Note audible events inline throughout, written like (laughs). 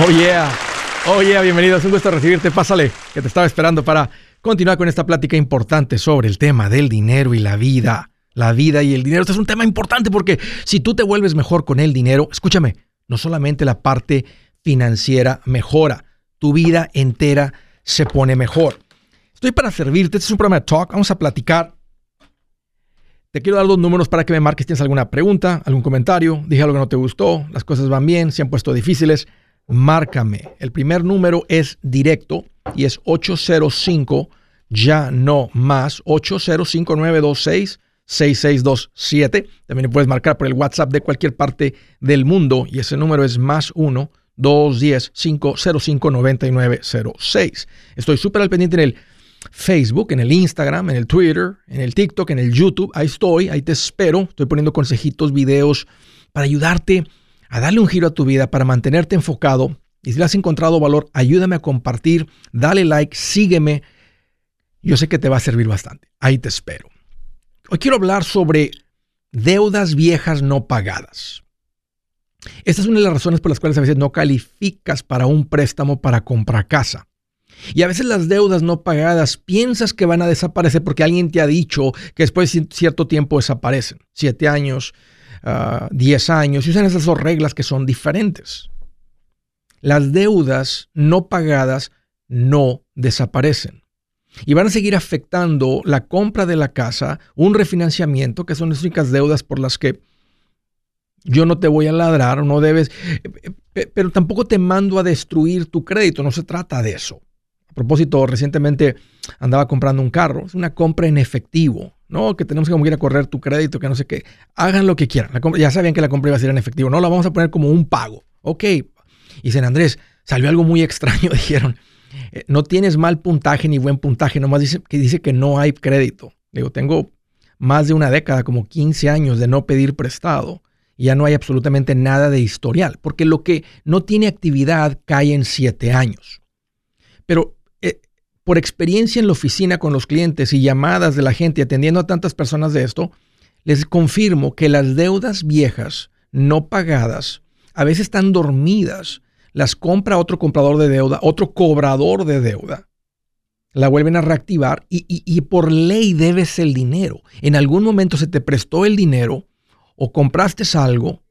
Oh yeah, oh yeah, bienvenido, es un gusto recibirte, pásale, que te estaba esperando para continuar con esta plática importante sobre el tema del dinero y la vida. La vida y el dinero, este es un tema importante porque si tú te vuelves mejor con el dinero, escúchame, no solamente la parte financiera mejora, tu vida entera se pone mejor. Estoy para servirte, este es un programa de talk, vamos a platicar. Te quiero dar dos números para que me marques. Si tienes alguna pregunta, algún comentario, dije algo que no te gustó, las cosas van bien, se han puesto difíciles. Márcame. El primer número es directo y es 805 ya no más 805 926 6627. También puedes marcar por el WhatsApp de cualquier parte del mundo y ese número es más 1 210 505 9906. Estoy súper al pendiente en el Facebook, en el Instagram, en el Twitter, en el TikTok, en el YouTube. Ahí estoy, ahí te espero. Estoy poniendo consejitos, videos para ayudarte a darle un giro a tu vida, para mantenerte enfocado. Y si le has encontrado valor, ayúdame a compartir, dale like, sígueme. Yo sé que te va a servir bastante. Ahí te espero. Hoy quiero hablar sobre deudas viejas no pagadas. Esta es una de las razones por las cuales a veces no calificas para un préstamo para comprar casa. Y a veces las deudas no pagadas piensas que van a desaparecer porque alguien te ha dicho que después de cierto tiempo desaparecen. Siete años, uh, diez años, y usan esas dos reglas que son diferentes. Las deudas no pagadas no desaparecen. Y van a seguir afectando la compra de la casa, un refinanciamiento, que son las únicas deudas por las que yo no te voy a ladrar, no debes, eh, eh, pero tampoco te mando a destruir tu crédito, no se trata de eso propósito, recientemente andaba comprando un carro, es una compra en efectivo, ¿no? Que tenemos que ir a correr tu crédito, que no sé qué. Hagan lo que quieran. ya sabían que la compra iba a ser en efectivo. No, la vamos a poner como un pago. Ok. Y San Andrés, salió algo muy (laughs) extraño, dijeron. Eh, no tienes mal puntaje ni buen puntaje, nomás dice que dice que no hay crédito. Digo, tengo más de una década, como 15 años de no pedir prestado. Y ya no hay absolutamente nada de historial, porque lo que no tiene actividad cae en 7 años. Pero por experiencia en la oficina con los clientes y llamadas de la gente atendiendo a tantas personas de esto, les confirmo que las deudas viejas no pagadas a veces están dormidas, las compra otro comprador de deuda, otro cobrador de deuda, la vuelven a reactivar y, y por ley debes el dinero. En algún momento se te prestó el dinero o compraste algo,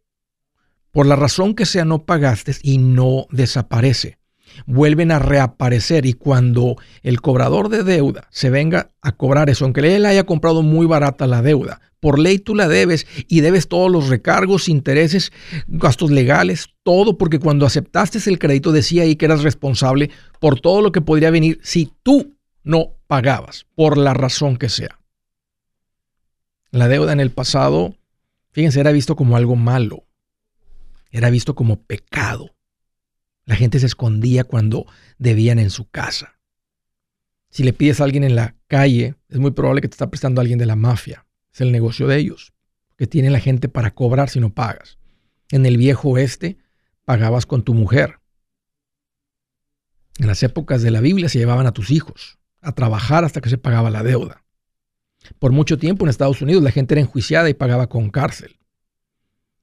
por la razón que sea no pagaste y no desaparece vuelven a reaparecer y cuando el cobrador de deuda se venga a cobrar eso, aunque él haya comprado muy barata la deuda, por ley tú la debes y debes todos los recargos, intereses, gastos legales, todo porque cuando aceptaste el crédito decía ahí que eras responsable por todo lo que podría venir si tú no pagabas, por la razón que sea. La deuda en el pasado, fíjense, era visto como algo malo, era visto como pecado. La gente se escondía cuando debían en su casa. Si le pides a alguien en la calle, es muy probable que te está prestando a alguien de la mafia. Es el negocio de ellos, que tiene la gente para cobrar si no pagas. En el viejo oeste, pagabas con tu mujer. En las épocas de la Biblia se llevaban a tus hijos a trabajar hasta que se pagaba la deuda. Por mucho tiempo en Estados Unidos la gente era enjuiciada y pagaba con cárcel.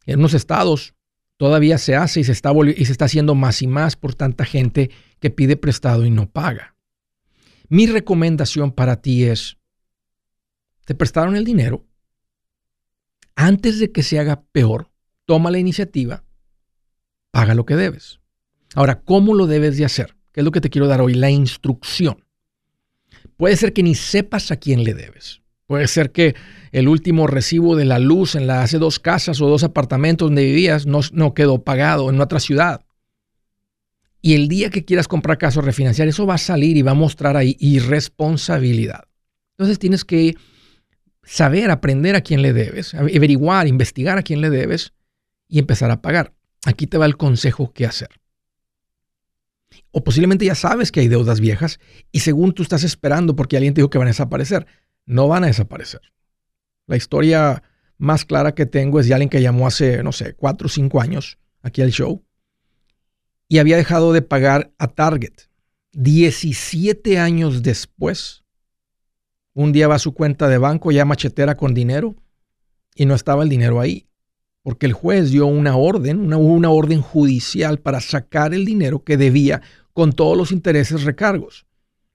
En unos estados todavía se hace y se, está y se está haciendo más y más por tanta gente que pide prestado y no paga. Mi recomendación para ti es, te prestaron el dinero, antes de que se haga peor, toma la iniciativa, paga lo que debes. Ahora, ¿cómo lo debes de hacer? ¿Qué es lo que te quiero dar hoy? La instrucción. Puede ser que ni sepas a quién le debes. Puede ser que el último recibo de la luz en las dos casas o dos apartamentos donde vivías no, no quedó pagado en otra ciudad. Y el día que quieras comprar casa o refinanciar, eso va a salir y va a mostrar ahí irresponsabilidad. Entonces tienes que saber, aprender a quién le debes, averiguar, investigar a quién le debes y empezar a pagar. Aquí te va el consejo que hacer. O posiblemente ya sabes que hay deudas viejas y según tú estás esperando porque alguien te dijo que van a desaparecer no van a desaparecer. La historia más clara que tengo es de alguien que llamó hace, no sé, cuatro o cinco años aquí al show y había dejado de pagar a Target. 17 años después, un día va a su cuenta de banco ya machetera con dinero y no estaba el dinero ahí. porque el juez dio una orden, una, una orden judicial para sacar el dinero que debía con todos los intereses recargos.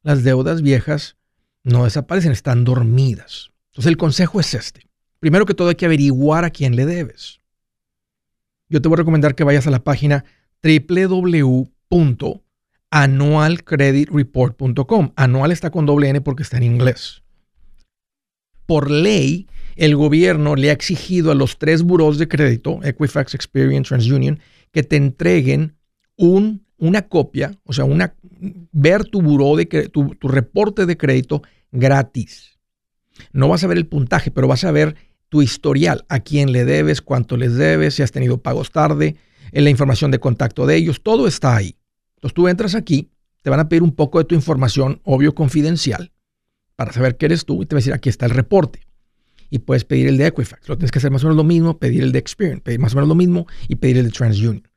Las deudas viejas no desaparecen, están dormidas. Entonces el consejo es este. Primero que todo hay que averiguar a quién le debes. Yo te voy a recomendar que vayas a la página www.anualcreditreport.com. Anual está con doble N porque está en inglés. Por ley, el gobierno le ha exigido a los tres buros de crédito, Equifax, Experian, TransUnion, que te entreguen un, una copia, o sea, una, ver tu buró de tu, tu reporte de crédito gratis. No vas a ver el puntaje, pero vas a ver tu historial, a quién le debes, cuánto les debes, si has tenido pagos tarde, en la información de contacto de ellos, todo está ahí. Entonces tú entras aquí, te van a pedir un poco de tu información, obvio confidencial, para saber qué eres tú y te va a decir, aquí está el reporte. Y puedes pedir el de Equifax, lo tienes que hacer más o menos lo mismo, pedir el de Experian, pedir más o menos lo mismo y pedir el de TransUnion.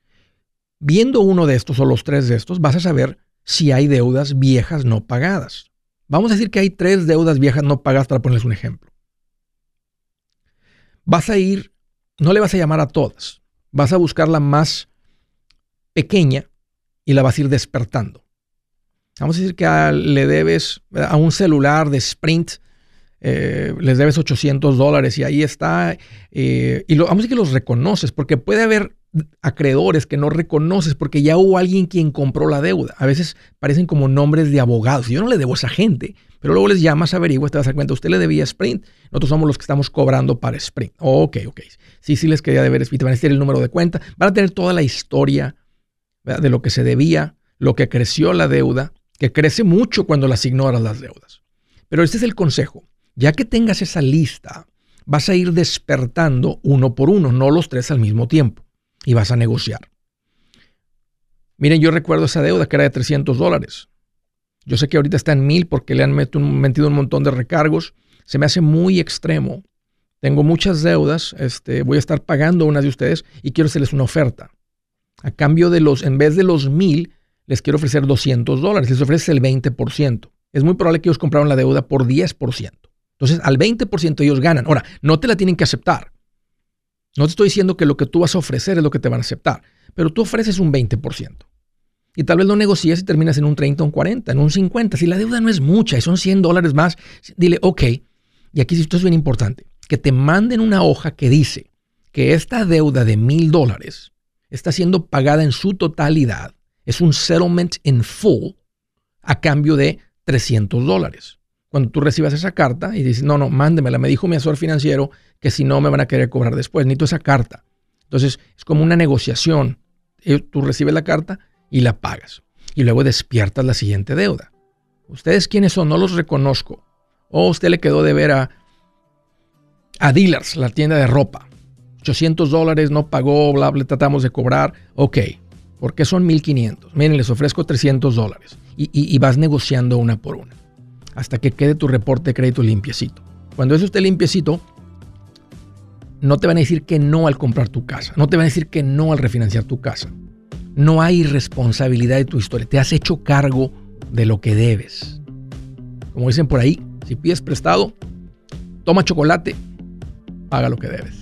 Viendo uno de estos o los tres de estos, vas a saber si hay deudas viejas no pagadas. Vamos a decir que hay tres deudas viejas no pagadas para ponerles un ejemplo vas a ir, no le vas a llamar a todas, vas a buscar la más pequeña y la vas a ir despertando. Vamos a decir que le debes a un celular de Sprint, eh, les debes 800 dólares y ahí está. Eh, y lo, vamos a decir que los reconoces, porque puede haber acreedores que no reconoces porque ya hubo alguien quien compró la deuda. A veces parecen como nombres de abogados. Yo no le debo a esa gente, pero luego les llamas, averiguas, te vas a dar cuenta, usted le debía Sprint, nosotros somos los que estamos cobrando para Sprint. ok, ok. Sí, sí les quería deber Sprint, van a decir el número de cuenta, van a tener toda la historia de lo que se debía, lo que creció la deuda, que crece mucho cuando las ignoras las deudas. Pero este es el consejo. Ya que tengas esa lista, vas a ir despertando uno por uno, no los tres al mismo tiempo y vas a negociar. Miren, yo recuerdo esa deuda que era de 300 dólares. Yo sé que ahorita está en 1000 porque le han metido un montón de recargos. Se me hace muy extremo. Tengo muchas deudas, este, voy a estar pagando una de ustedes y quiero hacerles una oferta. A cambio de los, en vez de los 1000, les quiero ofrecer 200 dólares. Les ofreces el 20%. Es muy probable que ellos compraron la deuda por 10%. Entonces, al 20% ellos ganan. Ahora, no te la tienen que aceptar. No te estoy diciendo que lo que tú vas a ofrecer es lo que te van a aceptar, pero tú ofreces un 20%. Y tal vez lo negocies y terminas en un 30, un 40, en un 50. Si la deuda no es mucha y son 100 dólares más, dile, ok, y aquí esto es bien importante, que te manden una hoja que dice que esta deuda de mil dólares está siendo pagada en su totalidad. Es un settlement in full a cambio de 300 dólares. Cuando tú recibas esa carta y dices, no, no, mándemela, me dijo mi asesor financiero que si no me van a querer cobrar después. Necesito esa carta. Entonces es como una negociación. Eh, tú recibes la carta y la pagas. Y luego despiertas la siguiente deuda. ¿Ustedes quiénes son? No los reconozco. O usted le quedó de ver a, a Dealers, la tienda de ropa. 800 dólares, no pagó, bla, bla, tratamos de cobrar. Ok, ¿por qué son 1500? Miren, les ofrezco 300 dólares. Y, y, vas negociando una por una. Hasta que quede tu reporte de crédito limpiecito. Cuando es usted limpiecito, no te van a decir que no al comprar tu casa, no te van a decir que no al refinanciar tu casa. No hay responsabilidad de tu historia, te has hecho cargo de lo que debes. Como dicen por ahí, si pides prestado, toma chocolate, paga lo que debes.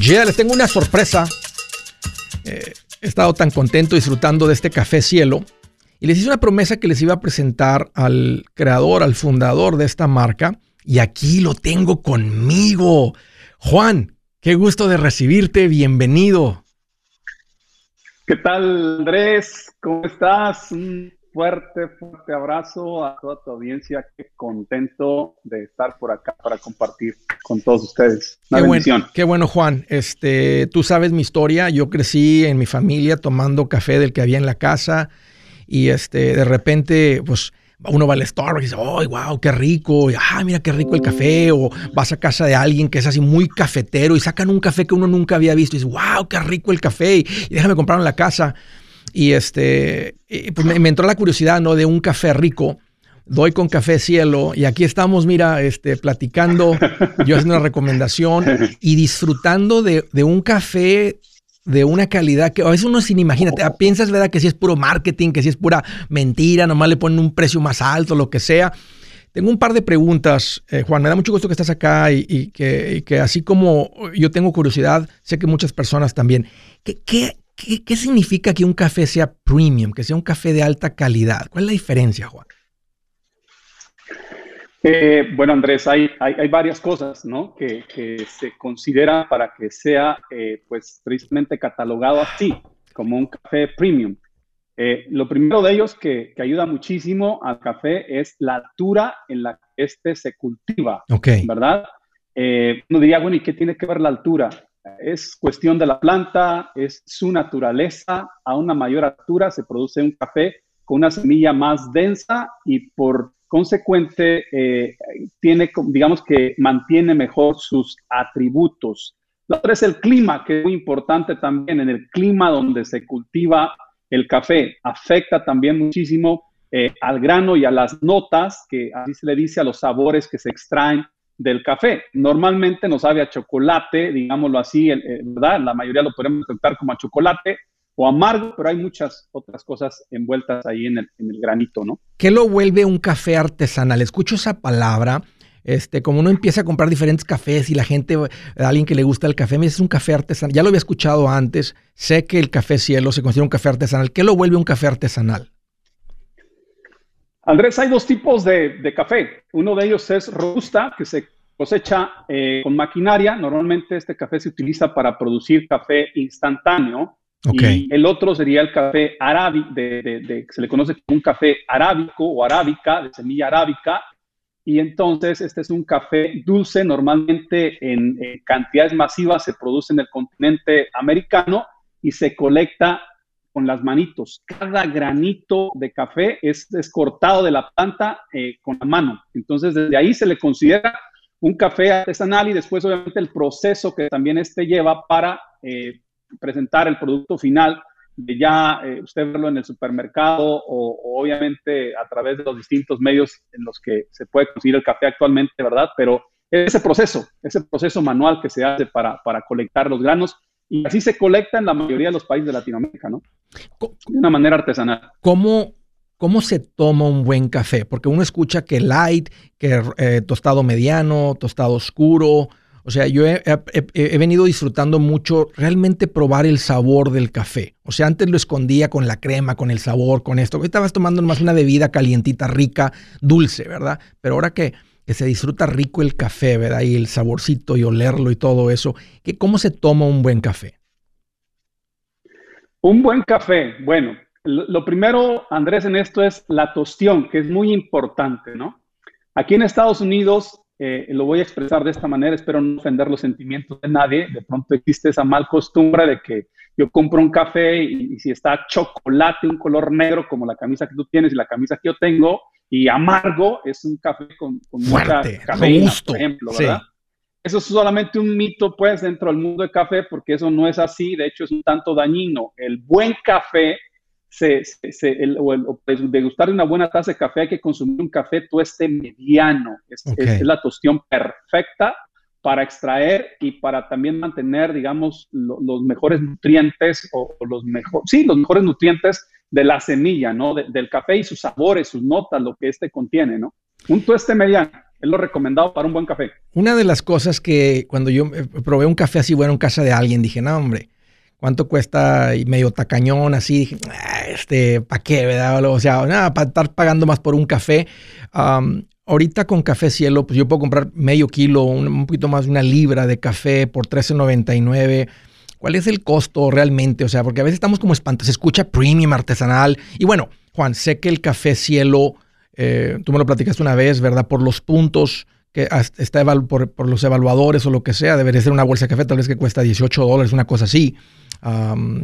Ya les tengo una sorpresa. Eh, he estado tan contento disfrutando de este café cielo y les hice una promesa que les iba a presentar al creador, al fundador de esta marca y aquí lo tengo conmigo. Juan, qué gusto de recibirte, bienvenido. ¿Qué tal, Andrés? ¿Cómo estás? Fuerte, fuerte abrazo a toda tu audiencia. Qué contento de estar por acá para compartir con todos ustedes. Una qué bendición. Bueno, qué bueno, Juan. Este, tú sabes mi historia. Yo crecí en mi familia tomando café del que había en la casa y este, de repente, pues uno va al Starbucks y dice, ¡ay, wow, qué rico! Y, ¡ah, mira qué rico el café! O vas a casa de alguien que es así muy cafetero y sacan un café que uno nunca había visto y dice, ¡wow, qué rico el café! Y, déjame comprar en la casa. Y este, pues me, entró la curiosidad, ¿no? De un café rico. Doy con café cielo y aquí estamos, mira, este, platicando, yo haciendo una recomendación (laughs) y disfrutando de, de un café de una calidad que a veces uno sin imagina, piensas, ¿verdad? Que si es puro marketing, que si es pura mentira, nomás le ponen un precio más alto, lo que sea. Tengo un par de preguntas, eh, Juan. Me da mucho gusto que estás acá y, que, que, así como yo tengo curiosidad, sé que muchas personas también. ¿Qué, qué, qué, qué significa que un café sea premium, que sea un café de alta calidad? ¿Cuál es la diferencia, Juan? Eh, bueno, Andrés, hay, hay, varias cosas ¿no? que, se consideran para que sea, eh, pues, tristemente catalogado así, como un café premium. Eh, lo primero de ellos que, ayuda muchísimo al café es la altura en la que este se cultiva, okay. ¿verdad? uno diría, bueno, ¿y qué tiene que ver la altura? Es cuestión de la planta, es su naturaleza. A una mayor altura se produce un café con una semilla más densa y por consecuente, eh, tiene, digamos que mantiene mejor sus atributos. La otra es el clima, que es muy importante también. En el clima donde se cultiva el café, afecta también muchísimo eh, al grano y a las notas, que así se le dice a los sabores que se extraen del café. Normalmente no sabe a chocolate, digámoslo así, ¿verdad? La mayoría lo podemos tratar como a chocolate, o amargo, pero hay muchas otras cosas envueltas ahí en el, granito, ¿no? ¿Qué lo vuelve un café artesanal? Escucho esa palabra. Este, como uno empieza a comprar diferentes cafés y la gente, alguien que le gusta el café, me dice es un café artesanal. Ya lo había escuchado antes. Sé que el café cielo se considera un café artesanal. ¿Qué lo vuelve un café artesanal? Andrés, hay dos tipos de, café. Uno de ellos es robusta, que se cosecha eh, con maquinaria. Normalmente este café se utiliza para producir café instantáneo. Y el otro sería el café arábico, de, se le conoce como un café arábico o arábica, de semilla arábica. Y entonces este es un café dulce, normalmente en, cantidades masivas se produce en el continente americano y se colecta con las manitos. Cada granito de café es, cortado de la planta eh, con la mano. Entonces desde ahí se le considera un café artesanal y después obviamente el proceso que también este lleva para eh, presentar el producto final, de ya eh, usted verlo en el supermercado o, obviamente a través de los distintos medios en los que se puede conseguir el café actualmente, ¿verdad? Pero ese proceso, ese proceso manual que se hace para, para colectar los granos, y así se colecta en la mayoría de los países de Latinoamérica, ¿no? De una manera artesanal. ¿Cómo, ¿Cómo se toma un buen café? Porque uno escucha que light, que eh, tostado mediano, tostado oscuro, O sea, yo he, venido disfrutando mucho realmente probar el sabor del café. O sea, antes lo escondía con la crema, con el sabor, con esto. Estabas tomando más una bebida calientita, rica, dulce, ¿verdad? Pero ahora que, que, se disfruta rico el café, ¿verdad? Y el saborcito y olerlo y todo eso, ¿qué, ¿cómo se toma un buen café? Un buen café, bueno, lo primero, Andrés, en esto es la tostión, que es muy importante, ¿no? Aquí en Estados Unidos, eh, lo voy a expresar de esta manera, espero no ofender los sentimientos de nadie, de pronto existe esa mal costumbre de que yo compro un café y, si está chocolate, un color negro como la camisa que tú tienes y la camisa que yo tengo, y amargo, es un café con, mucha cafeína, por ejemplo, ¿verdad? Eso es solamente un mito, pues, dentro del mundo del café, porque eso no es así, de hecho es un tanto dañino. El buen café se, se, el, o, el, pues, degustar una buena taza de café hay que consumir un café tueste mediano. Es, es, la tostión perfecta para extraer y para también mantener, digamos, los mejores nutrientes o, los mejores, sí, los mejores nutrientes de la semilla, ¿no? del café y sus sabores, sus notas, lo que este contiene, ¿no? Un tueste mediano. Es lo recomendado para un buen café. Una de las cosas que cuando yo eh, probé un café así bueno en casa de alguien, dije, no, hombre, ¿cuánto cuesta? Y medio tacañón, así, dije, ah, este, ¿para qué, verdad? O sea, nada, para estar pagando más por un café. Ahorita con Café Cielo, pues yo puedo comprar medio kilo, un, poquito más de una libra de café por $13.99. ¿Cuál es el costo realmente? O sea, porque a veces estamos como espantados. Se escucha premium artesanal. Y bueno, Juan, sé que el Café Cielo eh, tú me lo platicaste una vez, ¿verdad? Por los puntos que está por, por, los evaluadores o lo que sea, debería ser una bolsa de café tal vez que cuesta 18 dólares, una cosa así.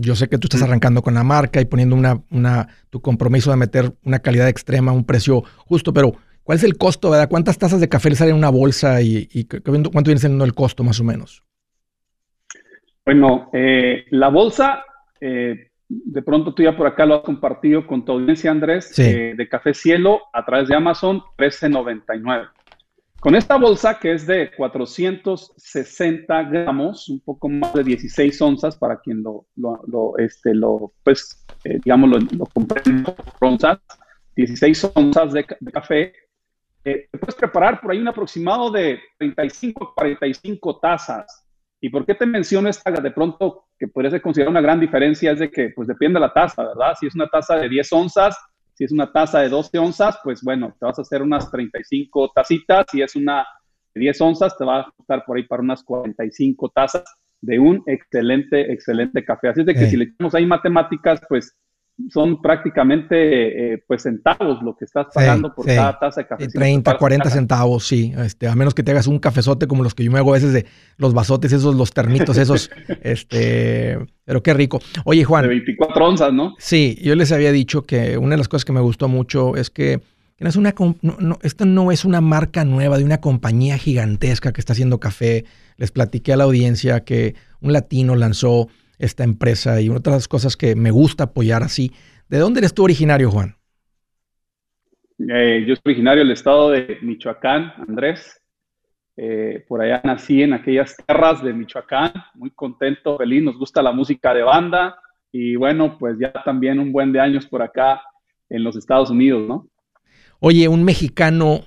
yo sé que tú estás arrancando con la marca y poniendo una, una, tu compromiso de meter una calidad extrema, un precio justo, pero ¿cuál es el costo, verdad? ¿Cuántas tazas de café le salen en una bolsa y, y cuánto viene siendo el costo más o menos? Bueno, eh, la bolsa eh, de pronto tú ya por acá lo has compartido con tu audiencia, Andrés, eh, de Café Cielo a través de Amazon, 13.99. Con esta bolsa que es de 460 gramos, un poco más de 16 onzas para quien lo, lo, este, lo pues, digamos, lo, lo onzas, 16 onzas de, café, eh, te puedes preparar por ahí un aproximado de 35 45 tazas ¿Y por qué te menciono esta de pronto que podría ser considerada una gran diferencia? Es de que, pues depende de la taza, ¿verdad? Si es una taza de 10 onzas, si es una taza de 12 onzas, pues bueno, te vas a hacer unas 35 tacitas. Si es una de 10 onzas, te va a costar por ahí para unas 45 tazas de un excelente, excelente café. Así es de que si le echamos ahí matemáticas, pues son prácticamente eh, pues centavos lo que estás pagando por cada taza de café. 30, 40 centavos, sí. Este, a menos que te hagas un cafezote como los que yo me hago a veces de los vasotes, esos, los termitos, esos. (laughs) este, pero qué rico. Oye, Juan. De 24 onzas, ¿no? Sí, yo les había dicho que una de las cosas que me gustó mucho es que no es una, no, esta no es una marca nueva de una compañía gigantesca que está haciendo café. Les platiqué a la audiencia que un latino lanzó esta empresa y una de las cosas que me gusta apoyar así. ¿De dónde eres tú originario, Juan? Eh, yo soy originario del estado de Michoacán, Andrés. Eh, por allá nací en aquellas tierras de Michoacán, muy contento, feliz, nos gusta la música de banda y bueno, pues ya también un buen de años por acá en los Estados Unidos, ¿no? Oye, un mexicano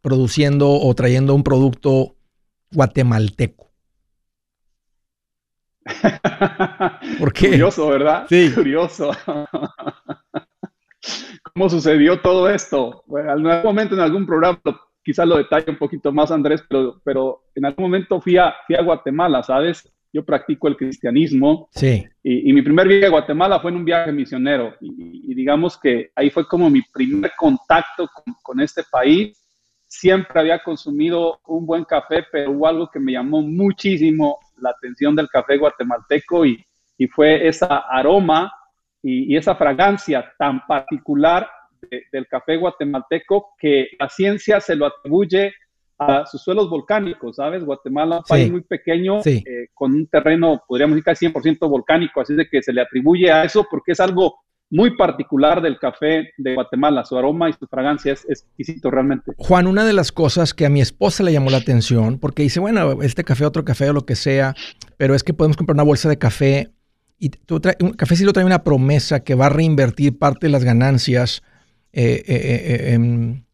produciendo o trayendo un producto guatemalteco. (laughs) ¿Por qué? Curioso, ¿verdad? Sí. (laughs) Curioso. (laughs) ¿Cómo sucedió todo esto? Bueno, en algún momento, en algún programa, quizás lo detalle un poquito más, Andrés, pero, pero en algún momento fui a, fui a Guatemala, ¿sabes? Yo practico el cristianismo. Sí. Y, mi primer viaje a Guatemala fue en un viaje misionero. Y, digamos que ahí fue como mi primer contacto con, con este país siempre había consumido un buen café, pero hubo algo que me llamó muchísimo la atención del café guatemalteco y, fue esa aroma y, esa fragancia tan particular del café guatemalteco que la ciencia se lo atribuye a sus suelos volcánicos, ¿sabes? Guatemala, un país muy pequeño, eh, con un terreno, podríamos decir, casi 100% volcánico, así de que se le atribuye a eso porque es algo muy particular del café de Guatemala. Su aroma y su fragancia es exquisito realmente. Juan, una de las cosas que a mi esposa le llamó la atención, porque dice, bueno, este café, otro café o lo que sea, pero es que podemos comprar una bolsa de café y tú un café sí lo trae una promesa que va a reinvertir parte de las ganancias eh, eh, eh, en,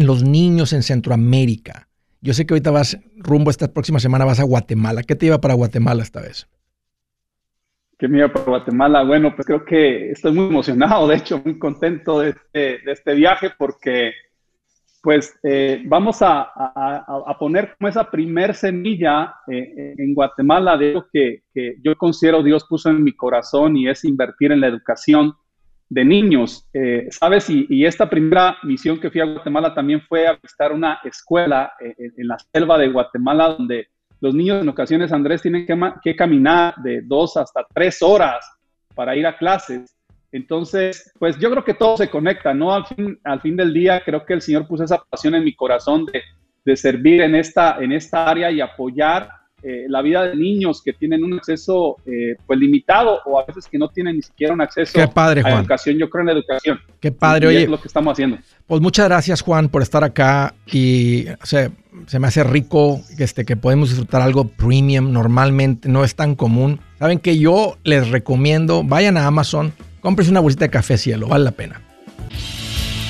los niños en Centroamérica. Yo sé que ahorita vas rumbo esta próxima semana, vas a Guatemala. ¿Qué te iba para Guatemala esta vez? ¿Qué iba para Guatemala? Bueno, pues creo que estoy muy emocionado, de hecho, muy contento de este, este viaje porque pues eh, vamos a, poner como esa primer semilla eh, en Guatemala de lo que, yo considero Dios puso en mi corazón y es invertir en la educación de niños. Eh, ¿Sabes? Y, esta primera misión que fui a Guatemala también fue a visitar una escuela en la selva de Guatemala donde los niños en ocasiones, Andrés, tienen que, caminar de dos hasta tres horas para ir a clases. Entonces, pues yo creo que todo se conecta, ¿no? Al fin, al fin del día, creo que el Señor puso esa pasión en mi corazón de, de servir en esta, en esta área y apoyar eh, la vida de niños que tienen un acceso eh, pues limitado o a veces que no tienen ni siquiera un acceso padre, a educación. Yo creo en la educación. Qué padre, oye. Es lo que estamos haciendo. Pues muchas gracias, Juan, por estar acá y o sea, se me hace rico este, que podemos disfrutar algo premium. Normalmente no es tan común. Saben que yo les recomiendo, vayan a Amazon, Cómprese una bolsita de café cielo, vale la pena.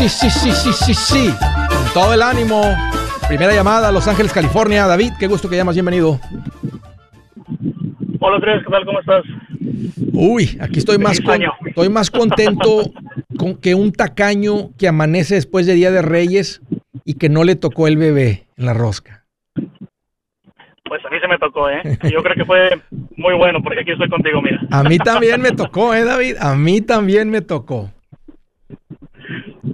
Sí, sí, sí, sí, sí, sí. Con todo el ánimo. Primera llamada, Los Ángeles, California. David, qué gusto que llamas, bienvenido. Hola Andrés, ¿qué tal? ¿Cómo estás? Uy, aquí estoy más, estoy más contento con que un tacaño que amanece después de Día de Reyes y que no le tocó el bebé en la rosca. Pues a mí se me tocó, ¿eh? Yo creo que fue muy bueno porque aquí estoy contigo, mira. A mí también me (laughs) tocó, ¿eh, David? A mí también me tocó.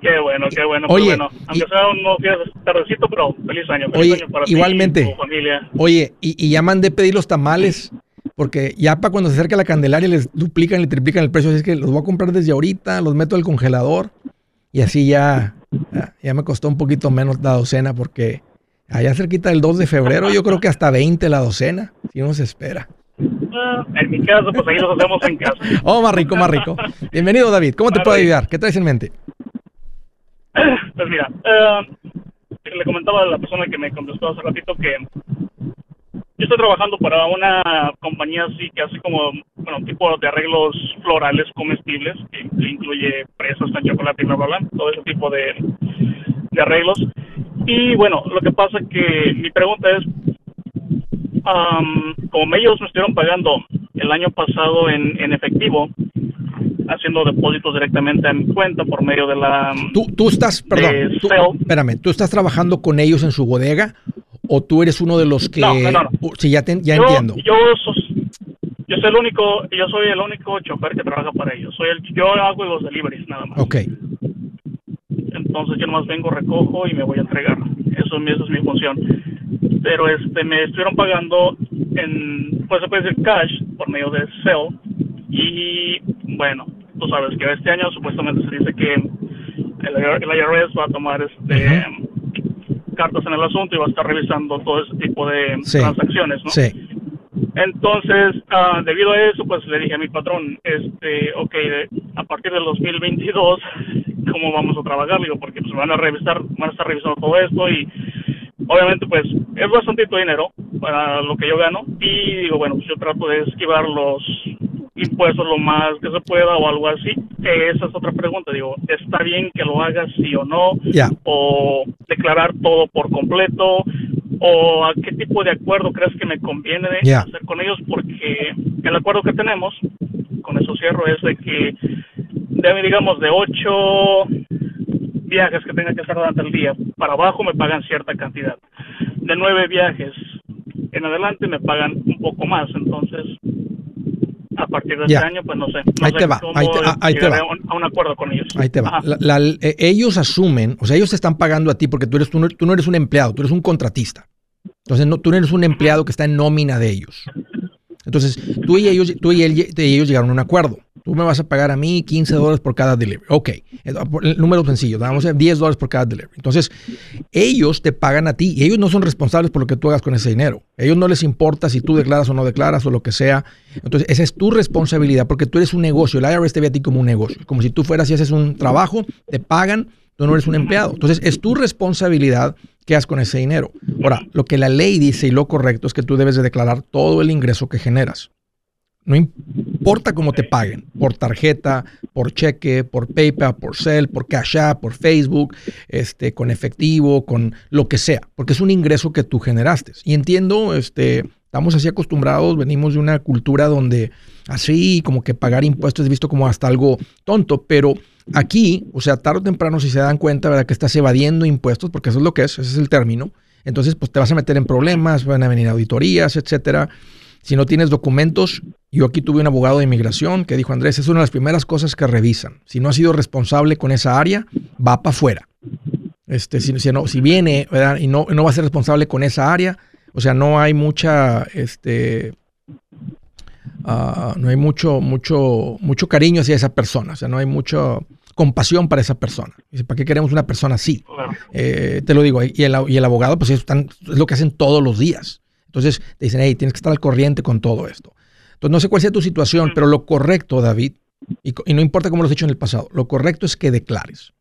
Qué bueno, qué bueno. Oye, bueno. aunque sea unos días tardecito, pero feliz año. Feliz oye, año para igualmente. Ti y tu familia. Oye, y, ya mandé pedir los tamales, porque ya para cuando se acerca la Candelaria les duplican y triplican el precio. Así es que los voy a comprar desde ahorita, los meto al congelador y así ya, ya, me costó un poquito menos la docena, porque allá cerquita del 2 de febrero yo creo que hasta 20 la docena, si uno se espera. Ah, en mi caso, pues ahí los hacemos en casa. Oh, más rico, más rico. Bienvenido, David. ¿Cómo te puedo ayudar? ¿Qué traes en mente? (coughs) Pues mira, eh, le comentaba a la persona que me contestó hace ratito que yo estoy trabajando para una compañía así que hace como, bueno, tipo de arreglos florales comestibles, que, incluye presas con chocolate y bla, bla, bla, todo ese tipo de, de arreglos. Y bueno, lo que pasa que mi pregunta es, como ellos me estuvieron pagando el año pasado en, en efectivo, haciendo depósitos directamente a mi cuenta por medio de la... Tú, tú estás, perdón, espérame, ¿tú estás trabajando con ellos en su bodega o tú eres uno de los que... No, no, no. Sí, ya, ya entiendo. Yo, yo soy el único, yo soy el único chofer que trabaja para ellos. Soy el, yo hago los deliveries nada más. Ok. Entonces yo nomás vengo, recojo y me voy a entregar. Eso, eso es mi función. Pero este me estuvieron pagando en, pues se puede decir cash por medio de Cell y bueno, tú sabes que este año supuestamente se dice que el, IRS va a tomar este cartas en el asunto y va a estar revisando todo ese tipo de transacciones, ¿no? Sí. Entonces, uh, debido a eso, pues le dije a mi patrón, este, ok, a partir del 2022, (laughs) ¿cómo vamos a trabajar? Digo, porque pues van a revisar, van a estar revisando todo esto y obviamente pues es bastante dinero para lo que yo gano y digo, bueno, pues yo trato de esquivar los impuestos lo más que se pueda o algo así. Esa es otra pregunta. Digo, ¿está bien que lo hagas sí o no? O declarar todo por completo. o a qué tipo de acuerdo crees que me conviene hacer con ellos, porque el acuerdo que tenemos, con eso cierro, es de que, de, digamos, de ocho viajes que tenga que hacer durante el día, para abajo me pagan cierta cantidad. De nueve viajes en adelante me pagan un poco más, entonces a partir de este año, pues no sé. ahí te va, ahí te, ahí te va. A un acuerdo con ellos. Ahí te va. Eh, ellos asumen, o sea, ellos te están pagando a ti porque tú, eres, tú, no, eres un empleado, tú eres un contratista. Entonces, no, tú no eres un empleado que está en nómina de ellos. Entonces, tú y ellos, tú y, ellos llegaron a un acuerdo. Tú me vas a pagar a mí 15 dólares por cada delivery. Ok, el número sencillo, vamos a 10 dólares por cada delivery. Entonces, ellos te pagan a ti y ellos no son responsables por lo que tú hagas con ese dinero. ellos no les importa si tú declaras o no declaras o lo que sea. Entonces, esa es tu responsabilidad porque tú eres un negocio. El IRS te ve a ti como un negocio. Como si tú fueras y haces un trabajo, te pagan, tú no eres un empleado. Entonces, es tu responsabilidad qué haces con ese dinero. Ahora, lo que la ley dice y lo correcto es que tú debes de declarar todo el ingreso que generas. No importa cómo te paguen, por tarjeta, por cheque, por PayPal, por Cell, por Cash App, por Facebook, este, con efectivo, con lo que sea, porque es un ingreso que tú generaste. Y entiendo, este, estamos así acostumbrados, venimos de una cultura donde así como que pagar impuestos es visto como hasta algo tonto, pero aquí, o sea, tarde o temprano si se dan cuenta, ¿verdad? Que estás evadiendo impuestos, porque eso es lo que es, ese es el término. Entonces, pues te vas a meter en problemas, van a venir auditorías, etcétera. Si no tienes documentos, yo aquí tuve un abogado de inmigración que dijo, Andrés, es una de las primeras cosas que revisan. Si no ha sido responsable con esa área, va para afuera. Este, si, si, no, si viene y no, no va a ser responsable con esa área, o sea, no hay mucha, este, ah, no hay mucho, mucho, mucho cariño hacia esa persona. O sea, no hay mucha compasión para esa persona. Dice, ¿para qué queremos una persona así? Eh, te lo digo, y el, y el abogado, pues es lo que hacen todos los días. Entonces te dicen, hey, tienes que estar al corriente con todo esto. Entonces no sé cuál sea tu situación, pero lo correcto, David, y, no importa cómo lo has hecho en el pasado, lo correcto es que declares.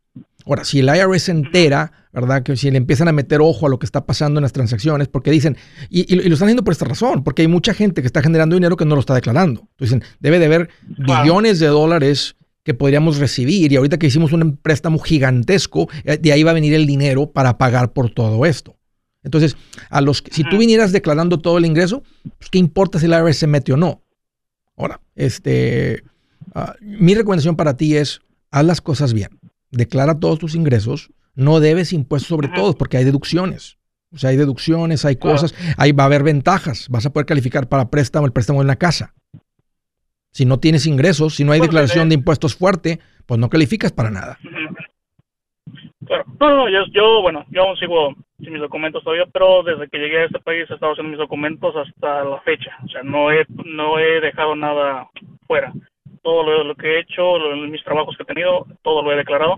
Ahora, si el IRS se entera, ¿verdad? Que si le empiezan a meter ojo a lo que está pasando en las transacciones, porque dicen, y, lo están haciendo por esta razón, porque hay mucha gente que está generando dinero que no lo está declarando. Entonces dicen, debe de haber billones de dólares que podríamos recibir, y ahorita que hicimos un préstamo gigantesco, eh, de ahí va a venir el dinero para pagar por todo esto. Entonces, a los, si tú vinieras declarando todo el ingreso, pues, ¿qué importa si el IRS se mete o no? Ahora, este, ah, mi recomendación para ti es, haz las cosas bien. Declara todos tus ingresos. No debes impuestos sobre todos porque hay deducciones. O sea, hay deducciones, hay cosas, ahí va a haber ventajas. Vas a poder calificar para préstamo, el préstamo en la casa. Si no tienes ingresos, si no hay declaración de impuestos fuerte, pues no calificas para nada. Claro. No, no, yo, yo, bueno, yo aún sigo sin mis documentos todavía, pero desde que llegué a este país he estado haciendo mis documentos hasta la fecha. O sea, no he, no he dejado nada fuera. Todo lo, que he hecho, mis trabajos que he tenido, todo lo he declarado.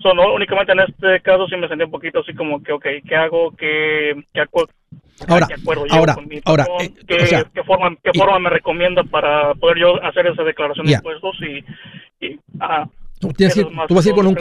So, no, únicamente en este caso sí me sentí un poquito así como que, ok, ¿qué hago? ¿Qué, qué acuerdo? Ahora, ahora, ahora, eh, ¿qué, forma, qué forma me recomienda para poder yo hacer esa declaración de impuestos y, y Tú, vas a ir con un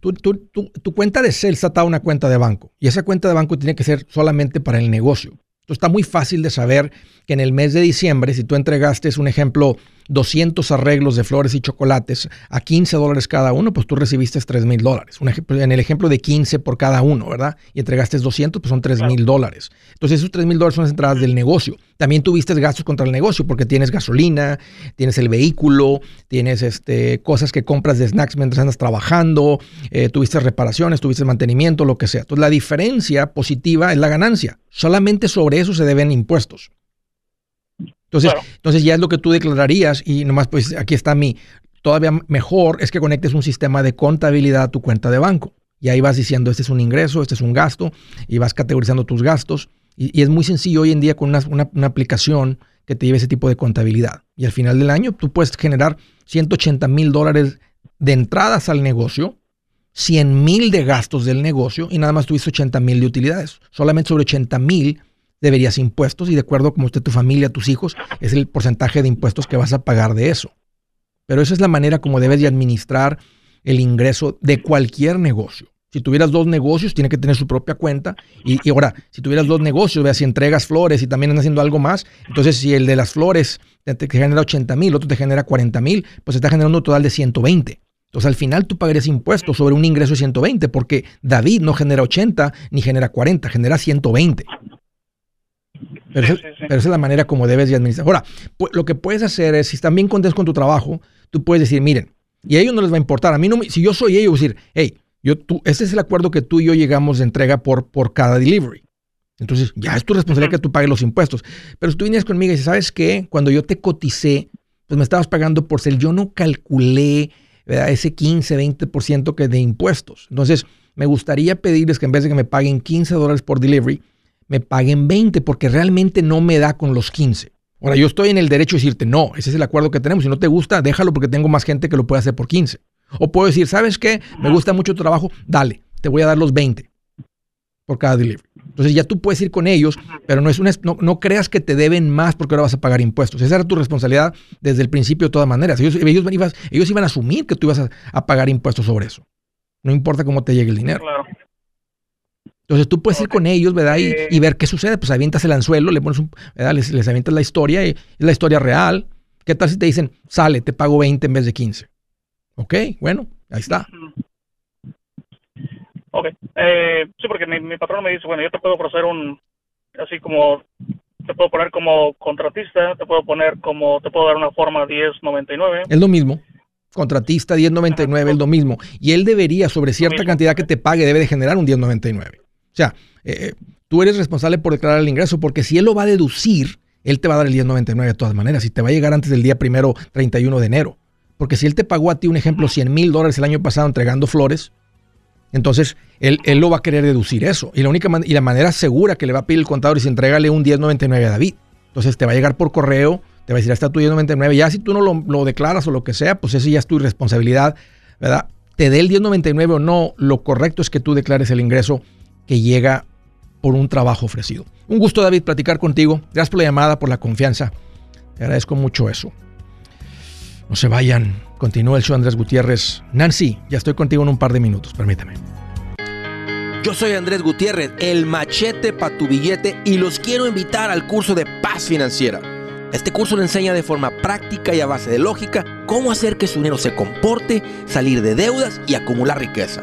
tu, cuenta de Cell está una cuenta de banco y esa cuenta de banco tiene que ser solamente para el negocio. Entonces está muy fácil de saber que en el mes de diciembre, si tú entregaste, un ejemplo, 200 arreglos de flores y chocolates a 15 dólares cada uno, pues tú recibiste 3 mil dólares. En el ejemplo de 15 por cada uno, ¿verdad? Y entregaste 200, pues son 3 mil dólares. Entonces esos 3 mil dólares son las entradas del negocio. También tuviste gastos contra el negocio porque tienes gasolina, tienes el vehículo, tienes este, cosas que compras de snacks mientras andas trabajando, eh, tuviste reparaciones, tuviste mantenimiento, lo que sea. Entonces la diferencia positiva es la ganancia. Solamente sobre eso se deben impuestos. Entonces, entonces ya es lo que tú declararías y nomás pues aquí está mi, todavía mejor es que conectes un sistema de contabilidad a tu cuenta de banco. Y ahí vas diciendo, este es un ingreso, este es un gasto, y vas categorizando tus gastos. Y, es muy sencillo hoy en día con una, una, aplicación que te lleve ese tipo de contabilidad. Y al final del año tú puedes generar 180 mil dólares de entradas al negocio, 100 mil de gastos del negocio y nada más tuviste 80 mil de utilidades. Solamente sobre 80 mil deberías impuestos y de acuerdo como usted, tu familia, tus hijos, es el porcentaje de impuestos que vas a pagar de eso. Pero esa es la manera como debes de administrar el ingreso de cualquier negocio. Si tuvieras dos negocios, tiene que tener su propia cuenta. Y, ahora, si tuvieras dos negocios, veas si entregas flores y también andas haciendo algo más, entonces si el de las flores te, genera 80 mil, otro te genera 40 mil, pues está generando un total de 120. Entonces al final tú pagarías impuestos sobre un ingreso de 120 porque David no genera 80 ni genera 40, genera 120. Pero, esa, es la manera como debes de administrar. Ahora, lo que puedes hacer es, si están bien contentos con tu trabajo, tú puedes decir, miren, y a ellos no les va a importar. A mí no, si yo soy ellos, decir, hey, yo, tú, este es el acuerdo que tú y yo llegamos de entrega por, por cada delivery. Entonces, ya es tu responsabilidad que tú pagues los impuestos. Pero si tú vienes conmigo y dices, ¿sabes qué? Cuando yo te coticé, pues me estabas pagando por ser, yo no calculé ese 15, 20% que de impuestos. Entonces, me gustaría pedirles que en vez de que me paguen 15 dólares por delivery, me paguen 20 porque realmente no me da con los 15. Ahora, yo estoy en el derecho de decirte, no, ese es el acuerdo que tenemos. Si no te gusta, déjalo porque tengo más gente que lo puede hacer por 15. O puedo decir, ¿sabes qué? Me gusta mucho tu trabajo, dale, te voy a dar los 20 por cada delivery. Entonces ya tú puedes ir con ellos, pero no, es una, no, creas que te deben más porque ahora vas a pagar impuestos. Esa era tu responsabilidad desde el principio de todas maneras. Ellos, ellos, ellos iban a asumir que tú ibas a, a, pagar impuestos sobre eso. No importa cómo te llegue el dinero. Claro. Entonces tú puedes ir con ellos, ¿verdad? Y, y, ver qué sucede. Pues avientas el anzuelo, le pones un, ¿verdad? Les, les avientas la historia, y, es la historia real. ¿Qué tal si te dicen, sale, te pago 20 en vez de 15? Ok, bueno, ahí está. Ok, eh, sí, porque mi, mi patrón me dice, bueno, yo te puedo ofrecer un, así como, te puedo poner como contratista, te puedo poner como, te puedo dar una forma 1099. Es lo mismo contratista 1099 es lo mismo. Y él debería, sobre cierta cantidad que te pague, debe de generar un 1099. O sea, eh, tú eres responsable por declarar el ingreso, porque si él lo va a deducir, él te va a dar el 1099 de todas maneras y te va a llegar antes del día primero 31 de enero. Porque si él te pagó a ti un ejemplo 100 mil dólares el año pasado entregando flores, entonces él, él, lo va a querer deducir eso. Y la única y la manera segura que le va a pedir el contador es entregale un 1099 a David. Entonces te va a llegar por correo, te va a decir, está tu 1099. Ya si tú no lo, lo, declaras o lo que sea, pues eso ya es tu responsabilidad, ¿verdad? Te dé el 1099 o no, lo correcto es que tú declares el ingreso que llega por un trabajo ofrecido. Un gusto, David, platicar contigo. Gracias por la llamada, por la confianza. Te agradezco mucho eso. No se vayan. Continúa el show Andrés Gutiérrez. Nancy, ya estoy contigo en un par de minutos, permítame. Yo soy Andrés Gutiérrez, el machete para tu billete y los quiero invitar al curso de paz financiera. Este curso le enseña de forma práctica y a base de lógica cómo hacer que su dinero se comporte, salir de deudas y acumular riqueza.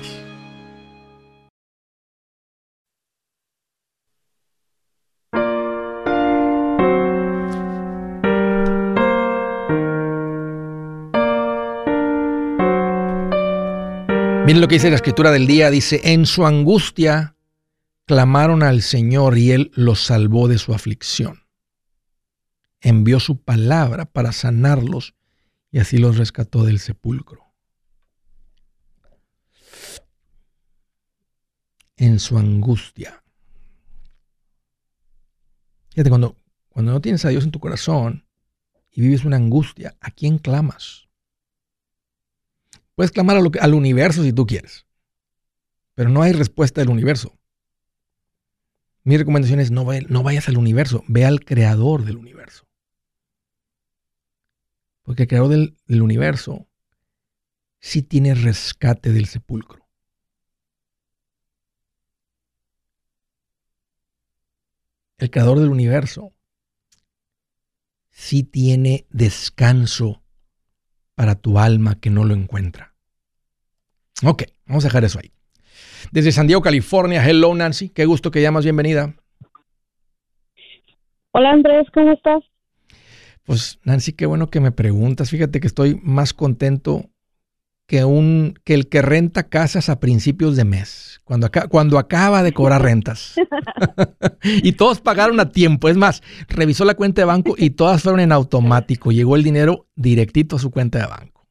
Miren lo que dice la escritura del día. Dice, en su angustia clamaron al Señor y Él los salvó de su aflicción. Envió su palabra para sanarlos y así los rescató del sepulcro. En su angustia. Fíjate, cuando, cuando no tienes a Dios en tu corazón y vives una angustia, ¿a quién clamas? Puedes clamar al universo si tú quieres, pero no hay respuesta del universo. Mi recomendación es no, vayas al universo, ve al creador del universo. Porque el creador del, del universo sí tiene rescate del sepulcro. El creador del universo sí tiene descanso para tu alma que no lo encuentra. Ok, vamos a dejar eso ahí. Desde San Diego, California, hello Nancy, qué gusto que llamas, bienvenida. Hola Andrés, ¿cómo estás? Pues Nancy, qué bueno que me preguntas. Fíjate que estoy más contento que, un, que el que renta casas a principios de mes, cuando, cuando acaba de cobrar rentas. (laughs) y todos pagaron a tiempo. Es más, revisó la cuenta de banco y todas fueron en automático. Llegó el dinero directito a su cuenta de banco.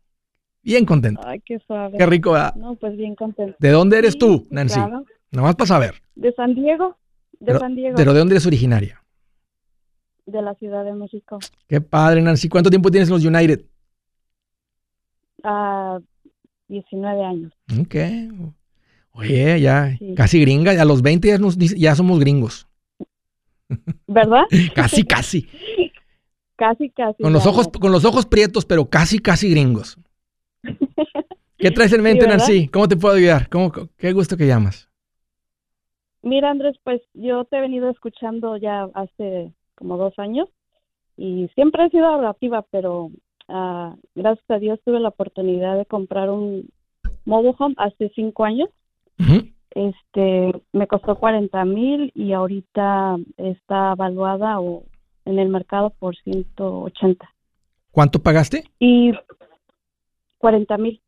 Bien contento. Ay, qué suave. Qué rico, No, pues bien contento. ¿De dónde eres tú, Nancy? Claro. Nomás para saber. De San Diego. De San Diego. ¿Pero de dónde eres originaria? de la Ciudad de México. Qué padre, Nancy. ¿Cuánto tiempo tienes en los United? A 19 años. Ok. Oye, ya Sí. casi gringa. A los 20 ya, nos ya somos gringos. ¿Verdad? (laughs) Casi, casi. (laughs) casi, casi. Con los ojos, con los ojos prietos, pero casi, casi gringos. ¿Qué (laughs) traes en mente, ¿verdad? Nancy? ¿Cómo te puedo ayudar? ¿Cómo, qué gusto que llamas. Mira, Andrés, pues yo te he venido escuchando ya hace como dos años y siempre he sido relativa, pero ah, gracias a Dios tuve la oportunidad de comprar un mobile home hace cinco años. Este, me costó 40 mil y ahorita está evaluada o en el mercado por 180 ¿Cuánto pagaste? y 40 mil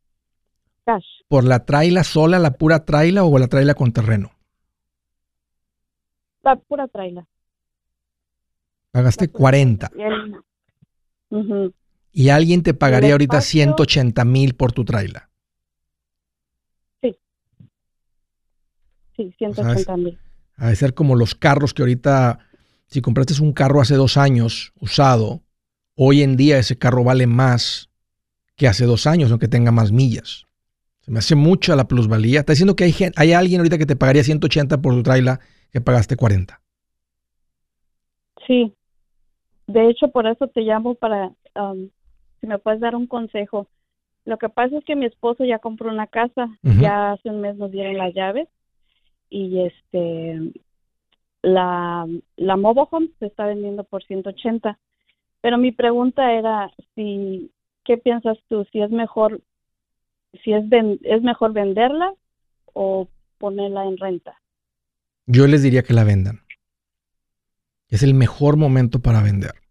cash. ¿Por la traila sola, la pura traila o la traila con terreno? La pura traila. Pagaste La pura 40 Y el- Ujú. Y alguien te pagaría ahorita espacio- 180 mil por tu traila. Sí, 180 mil. Ha de ser como los carros que ahorita, si compraste un carro hace dos años usado, hoy en día ese carro vale más que hace dos años, aunque tenga más millas. Se me hace mucha la plusvalía. Está diciendo que hay, gen- hay alguien ahorita que te pagaría 180 por tu traila que pagaste 40. Sí. De hecho, por eso te llamo para, um, si me puedes dar un consejo. Lo que pasa es que mi esposo ya compró una casa, ya hace un mes nos dieron las llaves y este, la, la mobile home se está vendiendo por 180. Pero mi pregunta era si, ¿qué piensas tú? Si es mejor, si es, ven- es mejor venderla o ponerla en renta. Yo les diría que la vendan. Es el mejor momento para vender.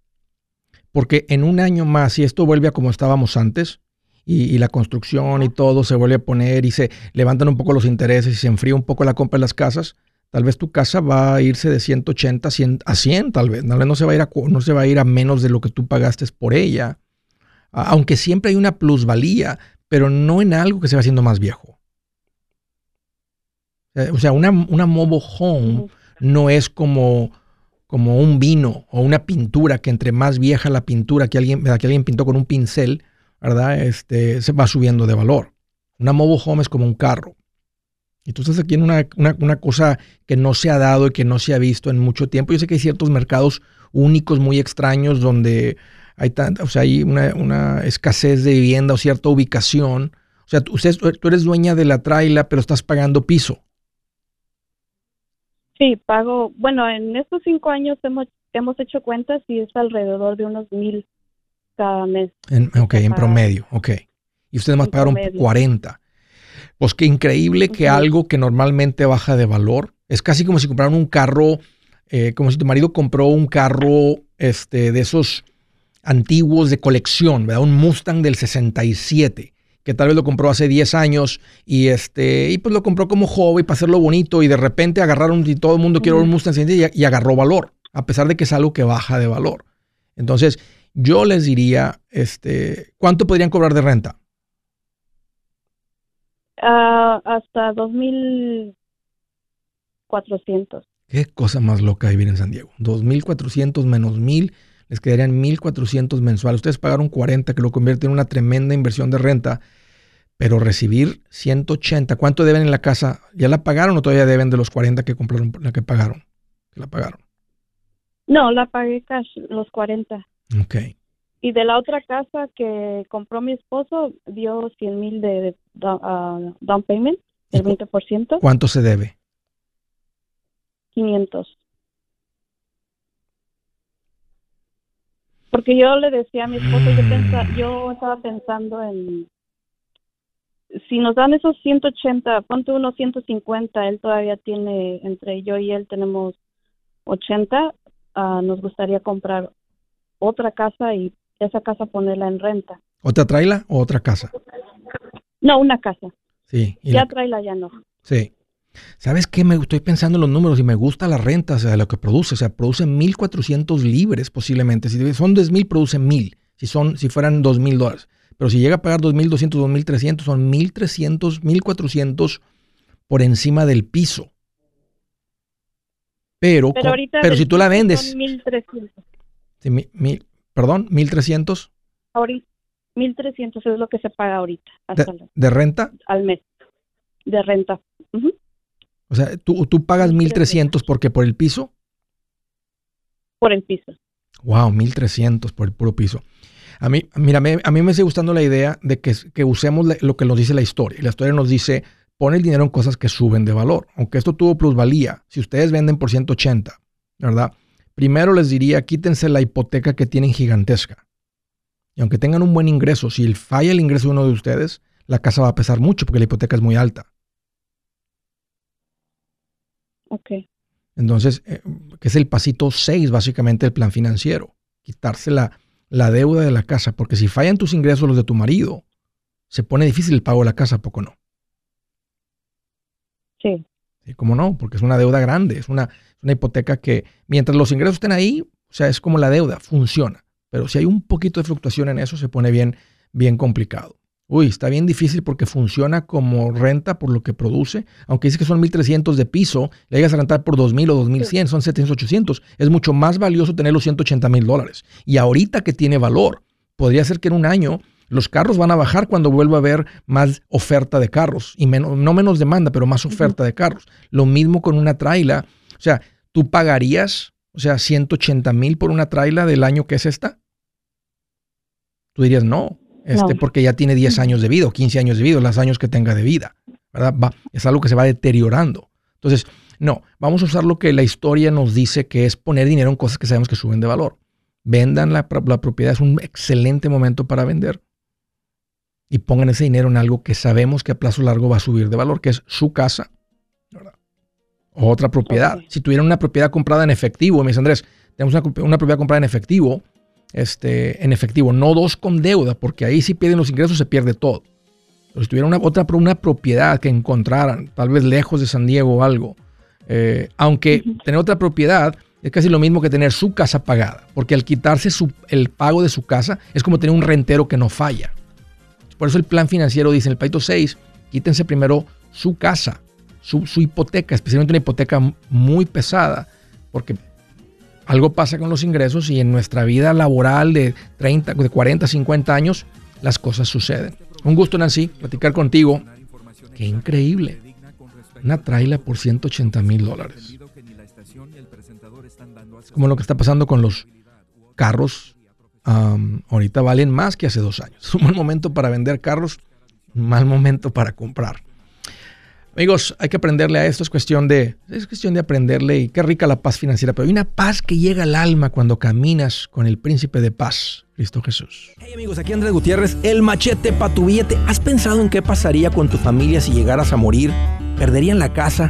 Porque en un año más, si esto vuelve a como estábamos antes, y, y la construcción y todo se vuelve a poner y se levantan un poco los intereses y se enfría un poco la compra de las casas, tal vez tu casa va a irse de 180 a 100, a 100 tal vez. Tal vez no se va a ir a, cu- no se va a ir a menos de lo que tú pagaste por ella. Aunque siempre hay una plusvalía, pero no en algo que se va haciendo más viejo. Eh, O sea, una, una mobile home no es como, como un vino o una pintura que entre más vieja la pintura que alguien, que alguien pintó con un pincel, ¿verdad? Este, se va subiendo de valor. Una mobile home es como un carro. Estás aquí en una, una- una cosa que no se ha dado y que no se ha visto en mucho tiempo. Yo sé que hay ciertos mercados únicos, muy extraños, donde hay, tanta, o sea, hay una, una escasez de vivienda o cierta ubicación. O sea, tú, tú eres dueña de la traila, pero estás pagando piso. Sí, pago, bueno, en estos cinco años hemos, hemos hecho cuentas y es alrededor de unos mil cada mes. En, ok, en promedio, ok. Y ustedes más En pagaron promedio. 40. Pues qué increíble que algo que normalmente baja de valor, es casi como si compraran un carro, eh, como si tu marido compró un carro este, de esos antiguos de colección, ¿verdad? Un Mustang del 67, que tal vez lo compró hace 10 años y, este, y pues lo compró como joven para hacerlo bonito y de repente agarraron y todo el mundo quiere un. Mustang 67 y, y agarró valor, a pesar de que es algo que baja de valor. Entonces, yo les diría, este, ¿cuánto podrían cobrar de renta? Ah, hasta dos mil cuatrocientos. Qué cosa más loca vivir en San Diego. 2.400 menos 1.000, les quedarían 1.400 mensuales. Ustedes pagaron 40, que lo convierte en una tremenda inversión de renta, pero recibir 180, ¿cuánto deben en la casa? ¿Ya la pagaron o todavía deben de los 40 que compraron, la que pagaron? Que la pagaron. No, la pagué cash, los 40. Ok. Y de la otra casa que compró mi esposo, dio 100 mil de, ah, down payment, ¿Y el cu- 20%, ¿Cuánto se debe? 500. Porque yo le decía a mi esposo, yo, Mm. yo estaba pensando en, si nos dan esos 180, ponte unos 150, él todavía tiene, entre yo y él tenemos 80, ah, nos gustaría comprar otra casa y esa casa ponerla en renta. ¿Otra traila o otra casa? No, una casa. Sí. y Ya la- tráela, ya no. Sí. ¿Sabes qué? Me estoy pensando en los números y me gusta la renta, o sea, lo que produce. O sea, produce 1.400 libres posiblemente. Si son 10.000, produce 1.000. Si, son, si fueran 2.000 dólares. Pero si llega a pagar 2.200, 2.300, son 1.300, 1.400 por encima del piso. Pero, Pero ahorita si tú la vendes, Son 1300. Sí, mi, perdón, 1300. Ahorita, 1300 es lo que se paga ahorita. de, renta? Al mes. De renta. O sea, ¿tú, tú pagas 1300 porque por el piso? Por el piso. Wow, 1300 por el puro piso. A mí, mira, a mí me sigue gustando la idea de que, que usemos lo que nos dice la historia. Y la historia nos dice, pon el dinero en cosas que suben de valor. Aunque esto tuvo plusvalía, si ustedes venden por 180, ¿verdad? Primero les diría, quítense la hipoteca que tienen gigantesca. Y aunque tengan un buen ingreso, si falla el ingreso de uno de ustedes, la casa va a pesar mucho porque la hipoteca es muy alta. Ok. Entonces, eh, que es el pasito 6 básicamente del plan financiero. Quitarse la, la deuda de la casa, porque si fallan tus ingresos los de tu marido, se pone difícil el pago de la casa, poco no? Sí. ¿Cómo no? Porque es una deuda grande, es una, una hipoteca que mientras los ingresos estén ahí, o sea, es como la deuda, funciona. Pero si hay un poquito de fluctuación en eso, se pone bien, bien complicado. Uy, está bien difícil porque funciona como renta por lo que produce. Aunque dice que son 1.300 de piso, le llegas a rentar por 2.000 o 2.100, son 700, 800. Es mucho más valioso tener los 180 mil dólares. Y ahorita que tiene valor, podría ser que en un año los carros van a bajar cuando vuelva a haber más oferta de carros y menos, no menos demanda, pero más oferta de carros. Lo mismo con una traila. O sea, ¿tú pagarías, o sea, 180 mil por una traila del año que es esta? Tú dirías no, este, porque ya tiene 10 años de vida o 15 años de vida, los años que tenga de vida. ¿verdad? Va, es algo que se va deteriorando. Entonces, no, vamos a usar lo que la historia nos dice que es poner dinero en cosas que sabemos que suben de valor. Vendan la, la propiedad, es un excelente momento para vender y pongan ese dinero en algo que sabemos que a plazo largo va a subir de valor, que es su casa o otra propiedad. Si tuvieran una propiedad comprada en efectivo, me dice Andrés, tenemos una, propiedad comprada en efectivo, este, en efectivo, no dos con deuda, porque ahí si pierden los ingresos se pierde todo. Pero si tuvieran una, otra una propiedad que encontraran, tal vez lejos de San Diego o algo, eh, aunque tener otra propiedad es casi lo mismo que tener su casa pagada, porque al quitarse el pago de su casa es como tener un rentero que no falla. Por eso el plan financiero dice en el Paito 6, quítense primero su casa, su, hipoteca, especialmente una hipoteca muy pesada, porque algo pasa con los ingresos y en nuestra vida laboral de 30, de 40, 50 años, las cosas suceden. Un gusto, Nancy, platicar contigo. Qué increíble. Una traila por 180 mil dólares. Como lo que está pasando con los carros ahorita valen más que hace dos años. Es (laughs) un mal momento para vender carros, un mal momento para comprar. Amigos, hay que aprenderle a esto, es cuestión de, es cuestión de aprenderle y qué rica la paz financiera, pero hay una paz que llega al alma cuando caminas con el príncipe de paz, Cristo Jesús. Hey amigos, aquí Andrés Gutiérrez, el machete para tu billete. ¿Has pensado en qué pasaría con tu familia si llegaras a morir? ¿Perderían la casa?